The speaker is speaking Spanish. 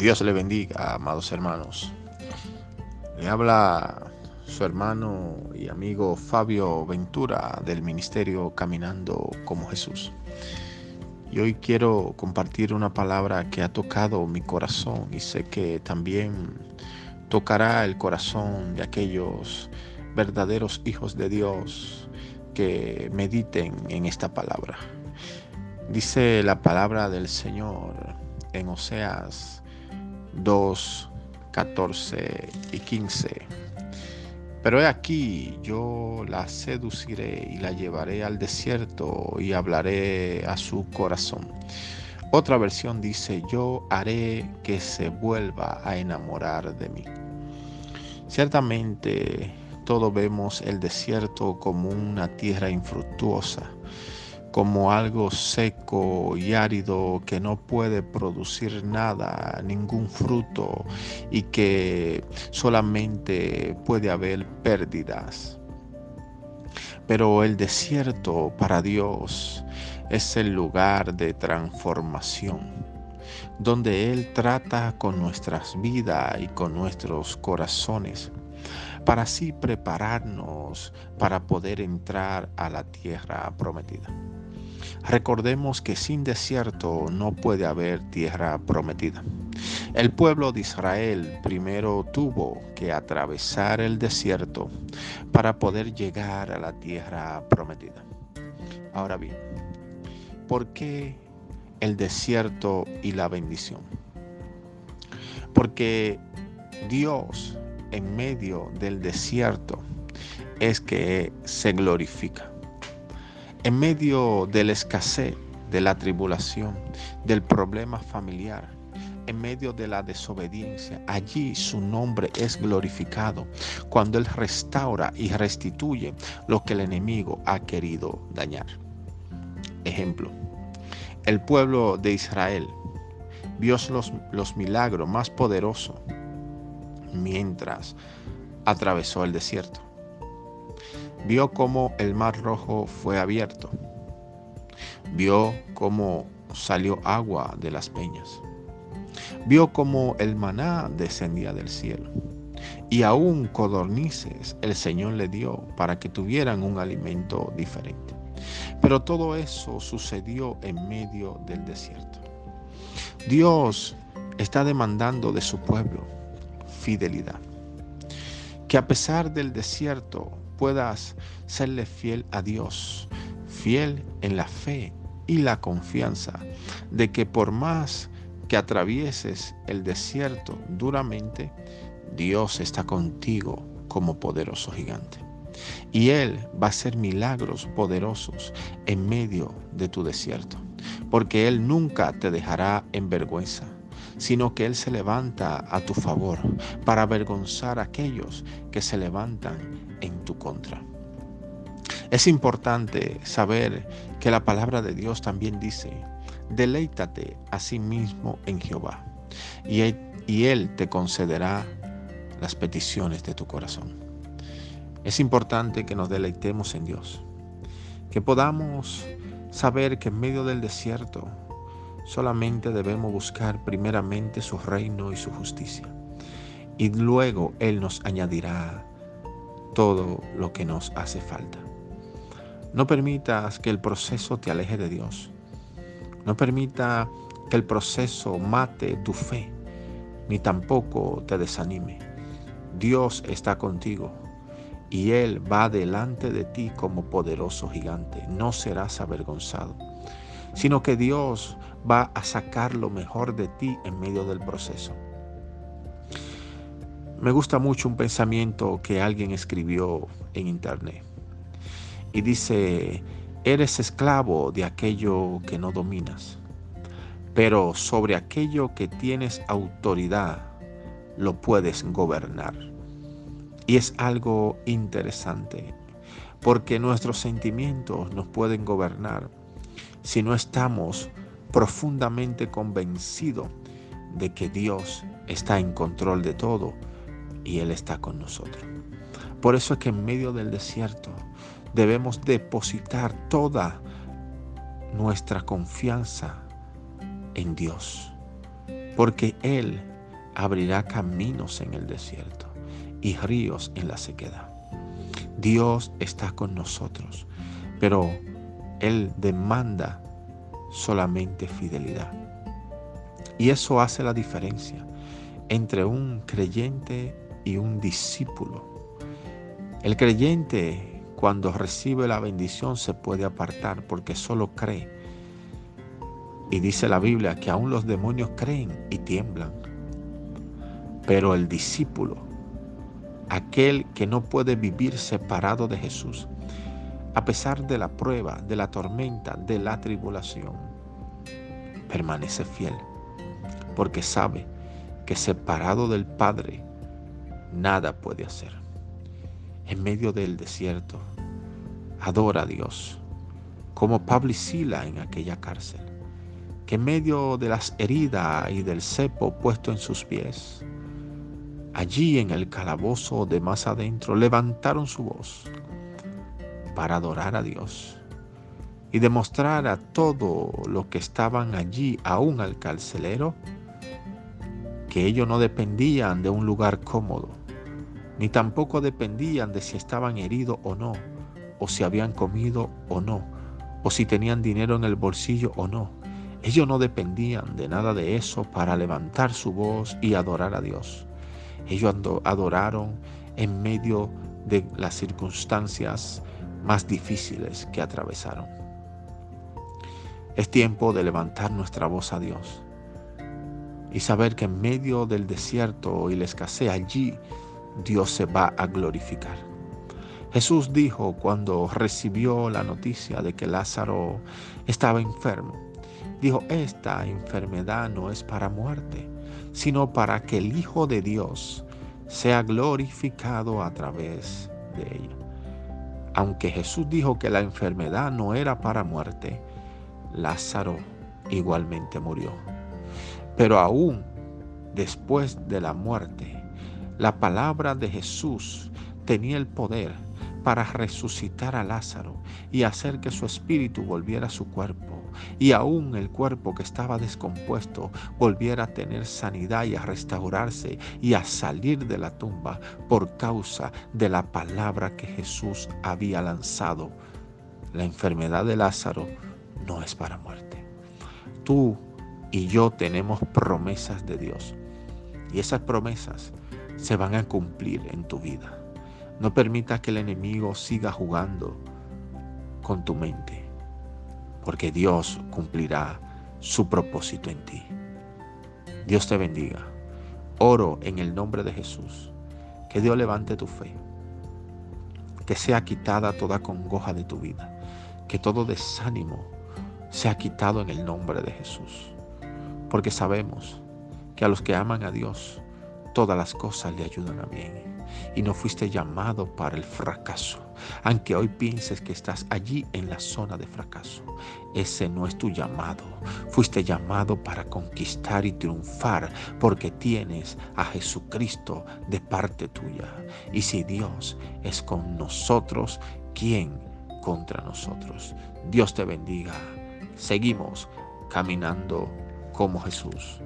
Dios le bendiga, amados hermanos. Le habla su hermano y amigo Fabio Ventura del Ministerio Caminando como Jesús. Y hoy quiero compartir una palabra que ha tocado mi corazón y sé que también tocará el corazón de aquellos verdaderos hijos de Dios que mediten en esta palabra. Dice la palabra del Señor en Oseas 2, 14 y 15. Pero he aquí, yo la seduciré y la llevaré al desierto y hablaré a su corazón. Otra versión dice, yo haré que se vuelva a enamorar de mí. Ciertamente todos vemos el desierto como una tierra infructuosa, como algo seco y árido que no puede producir nada, ningún fruto y que solamente puede haber pérdidas. Pero el desierto para Dios es el lugar de transformación, donde Él trata con nuestras vidas y con nuestros corazones para así prepararnos para poder entrar a la tierra prometida. Recordemos que sin desierto no puede haber tierra prometida. El pueblo de Israel primero tuvo que atravesar el desierto para poder llegar a la tierra prometida. Ahora bien, ¿por qué el desierto y la bendición? Porque Dios en medio del desierto es que se glorifica. En medio de la escasez, de la tribulación, del problema familiar, en medio de la desobediencia, allí su nombre es glorificado cuando Él restaura y restituye lo que el enemigo ha querido dañar. Ejemplo, el pueblo de Israel vio los, los milagros más poderosos mientras atravesó el desierto. Vio cómo el mar rojo fue abierto. Vio cómo salió agua de las peñas. Vio cómo el maná descendía del cielo. Y aún codornices el Señor le dio para que tuvieran un alimento diferente. Pero todo eso sucedió en medio del desierto. Dios está demandando de su pueblo fidelidad. Que a pesar del desierto puedas serle fiel a Dios, fiel en la fe y la confianza de que por más que atravieses el desierto duramente, Dios está contigo como poderoso gigante. Y Él va a hacer milagros poderosos en medio de tu desierto, porque Él nunca te dejará en vergüenza sino que Él se levanta a tu favor para avergonzar a aquellos que se levantan en tu contra. Es importante saber que la palabra de Dios también dice, deleítate a sí mismo en Jehová, y Él, te concederá las peticiones de tu corazón. Es importante que nos deleitemos en Dios, que podamos saber que en medio del desierto Solamente debemos buscar primeramente su reino y su justicia. Y luego Él nos añadirá todo lo que nos hace falta. No permitas que el proceso te aleje de Dios. No permita que el proceso mate tu fe, ni tampoco te desanime. Dios está contigo y Él va delante de ti como poderoso gigante. No serás avergonzado sino que Dios va a sacar lo mejor de ti en medio del proceso. Me gusta mucho un pensamiento que alguien escribió en internet y dice, eres esclavo de aquello que no dominas, pero sobre aquello que tienes autoridad lo puedes gobernar. Y es algo interesante, porque nuestros sentimientos nos pueden gobernar, si no estamos profundamente convencidos de que Dios está en control de todo y Él está con nosotros. Por eso es que en medio del desierto debemos depositar toda nuestra confianza en Dios, porque Él abrirá caminos en el desierto y ríos en la sequedad. Dios está con nosotros, pero Él demanda solamente fidelidad. Y eso hace la diferencia entre un creyente y un discípulo. El creyente cuando recibe la bendición se puede apartar porque solo cree. Y dice la Biblia que aún los demonios creen y tiemblan. Pero el discípulo, aquel que no puede vivir separado de Jesús, a pesar de la prueba, de la tormenta, de la tribulación, permanece fiel, porque sabe que separado del Padre, nada puede hacer. En medio del desierto, adora a Dios, como Pablo y Sila en aquella cárcel, que en medio de las heridas y del cepo puesto en sus pies, allí en el calabozo de más adentro, levantaron su voz para adorar a Dios y demostrar a todo lo que estaban allí, aún al carcelero, que ellos no dependían de un lugar cómodo, ni tampoco dependían de si estaban heridos o no, o si habían comido o no, o si tenían dinero en el bolsillo o no. Ellos no dependían de nada de eso para levantar su voz y adorar a Dios. Ellos adoraron en medio de las circunstancias más difíciles que atravesaron. Es tiempo de levantar nuestra voz a Dios y saber que en medio del desierto y la escasez allí Dios se va a glorificar. Jesús dijo cuando recibió la noticia de que Lázaro estaba enfermo, dijo, esta enfermedad no es para muerte, sino para que el Hijo de Dios sea glorificado a través de ella. Aunque Jesús dijo que la enfermedad no era para muerte, Lázaro igualmente murió. Pero aún después de la muerte, la palabra de Jesús tenía el poder para resucitar a Lázaro y hacer que su espíritu volviera a su cuerpo y aún el cuerpo que estaba descompuesto volviera a tener sanidad y a restaurarse y a salir de la tumba por causa de la palabra que Jesús había lanzado. La enfermedad de Lázaro no es para muerte. Tú y yo tenemos promesas de Dios. Y esas promesas se van a cumplir en tu vida. No permita que el enemigo siga jugando con tu mente, porque Dios cumplirá su propósito en ti. Dios te bendiga. Oro en el nombre de Jesús. Que Dios levante tu fe. Que sea quitada toda congoja de tu vida. Que todo desánimo sea quitado en el nombre de Jesús porque sabemos que a los que aman a Dios, todas las cosas le ayudan a bien. Y no fuiste llamado para el fracaso, aunque hoy pienses que estás allí en la zona de fracaso. Ese no es tu llamado. Fuiste llamado para conquistar y triunfar porque tienes a Jesucristo de parte tuya. Y si Dios es con nosotros, ¿quién contra nosotros? Dios te bendiga. Seguimos caminando como Jesús.